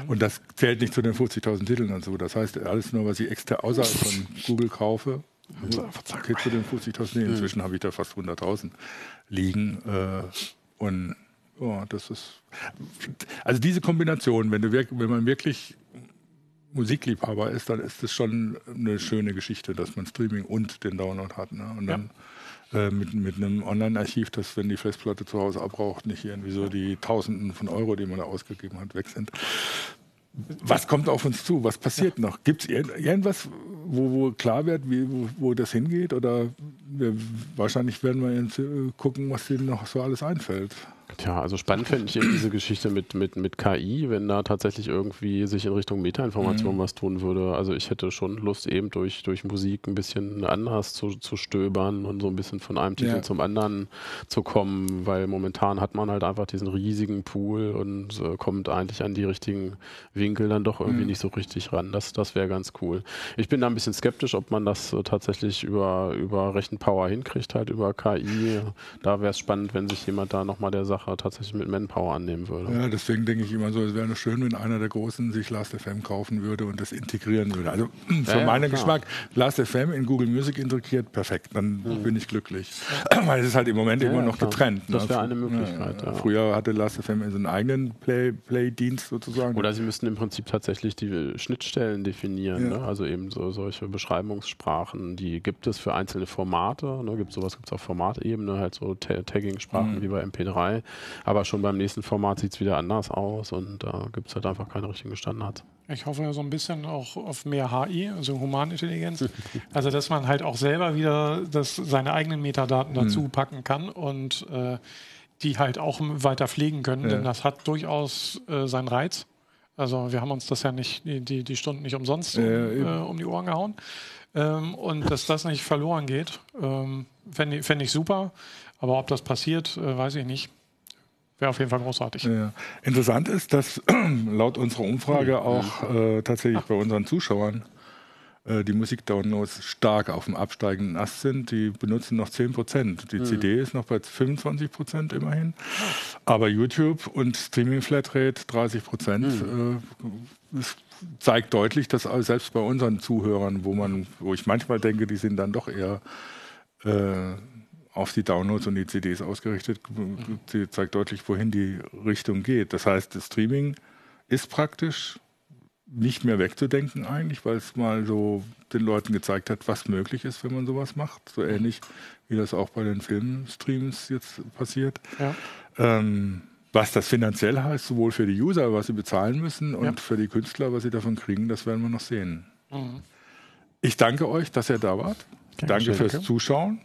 A: Und das zählt nicht zu den 50.000 Titeln und so. Das heißt, alles nur, was ich extra außerhalb von Google kaufe, geht zu den 50.000. Nee, inzwischen habe ich da fast 100.000 liegen. Äh, und oh, das ist. Also diese Kombination, wenn, du, wenn man wirklich Musikliebhaber ist, dann ist es schon eine schöne Geschichte, dass man Streaming und den Download hat. Ne? Und dann ja. äh, mit, mit einem Online-Archiv, dass wenn die Festplatte zu Hause abbraucht, nicht irgendwie so die Tausenden von Euro, die man da ausgegeben hat, weg sind. Was kommt auf uns zu? Was passiert ja. noch? Gibt es irgendwas, wo, wo, klar wird, wie, wo, wo das hingeht? Oder wir, wahrscheinlich werden wir jetzt äh, gucken, was denen noch so alles einfällt.
B: Tja, also spannend finde ich eben diese Geschichte mit, mit, mit KI, wenn da tatsächlich irgendwie sich in Richtung Metainformation mhm. was tun würde. Also ich hätte schon Lust, eben durch, durch Musik ein bisschen anders zu, zu stöbern und so ein bisschen von einem Titel ja. zum anderen zu kommen, weil momentan hat man halt einfach diesen riesigen Pool und äh, kommt eigentlich an die richtigen Winkel dann doch irgendwie mhm. nicht so richtig ran. Das, das wäre ganz cool. Ich bin da ein bisschen skeptisch, ob man das äh, tatsächlich über, über Rechenpower hinkriegt, halt über KI. Da wäre es spannend, wenn sich jemand da nochmal der Sache tatsächlich mit Manpower annehmen würde.
A: Ja, deswegen denke ich immer so, es wäre schön, wenn einer der Großen sich Last.fm kaufen würde und das integrieren würde. Also für ja, meinen ja, Geschmack, Last.fm in Google Music integriert, perfekt, dann mhm. bin ich glücklich. Weil es ist halt im Moment ja, immer noch klar. getrennt.
B: Das ne? wäre eine Möglichkeit.
A: Früher hatte Last.fm seinen eigenen Play-Dienst Play sozusagen.
B: Oder sie müssten im Prinzip tatsächlich die Schnittstellen definieren. Ne? Also eben so solche Beschreibungssprachen, die gibt es für einzelne Formate. Ne? Gibt sowas gibt es auf Formatebene, halt so Tagging-Sprachen mhm. wie bei MP3. Aber schon beim nächsten Format sieht es wieder anders aus und da äh, gibt es halt einfach keine richtigen Standards.
C: Ich hoffe ja so ein bisschen auch auf mehr HI, also Humanintelligenz. also, dass man halt auch selber wieder das, seine eigenen Metadaten dazu mhm. packen kann und äh, die halt auch weiter pflegen können, ja. denn das hat durchaus äh, seinen Reiz. Also wir haben uns das ja nicht, die, die, Stunden nicht umsonst um, äh, um die Ohren gehauen. Ähm, und dass das nicht verloren geht, ähm, fände fänd ich super. Aber ob das passiert, äh, weiß ich nicht. Wäre auf jeden Fall großartig. Ja.
A: Interessant ist, dass laut unserer Umfrage mhm. auch äh, tatsächlich Ach. bei unseren Zuschauern äh, die Musikdownloads stark auf dem absteigenden Ast sind. Die benutzen noch 10 Prozent. Die mhm. CD ist noch bei 25 Prozent immerhin. Aber YouTube und Streaming Flatrate 30 Prozent. Mhm. Äh, zeigt deutlich, dass selbst bei unseren Zuhörern, wo man, wo ich manchmal denke, die sind dann doch eher äh, auf die Downloads und die CDs ausgerichtet. Sie zeigt deutlich, wohin die Richtung geht. Das heißt, das Streaming ist praktisch nicht mehr wegzudenken eigentlich, weil es mal so den Leuten gezeigt hat, was möglich ist, wenn man sowas macht. So ähnlich wie das auch bei den Filmstreams jetzt passiert. Ja. Ähm, was das finanziell heißt, sowohl für die User, was sie bezahlen müssen, und ja. für die Künstler, was sie davon kriegen, das werden wir noch sehen. Mhm. Ich danke euch, dass ihr da wart. Danke fürs. Zuschauen.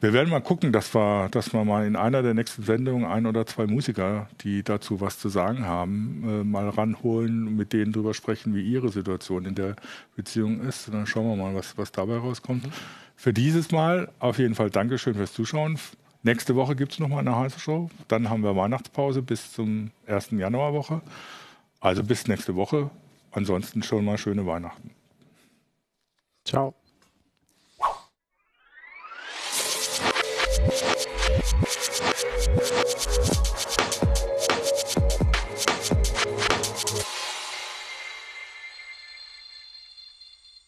A: Wir werden mal gucken, dass wir, dass wir mal in einer der nächsten Sendungen ein oder zwei Musiker, die dazu was zu sagen haben, äh, mal ranholen, mit denen drüber sprechen, wie ihre Situation in der Beziehung ist. Und dann schauen wir mal, was, was dabei rauskommt. Mhm. Für dieses Mal auf jeden Fall Dankeschön fürs Zuschauen. Nächste Woche gibt es nochmal eine heiße Show. Dann haben wir Weihnachtspause bis zum 1. Januarwoche. Also bis nächste Woche. Ansonsten schon mal schöne Weihnachten.
B: Ciao.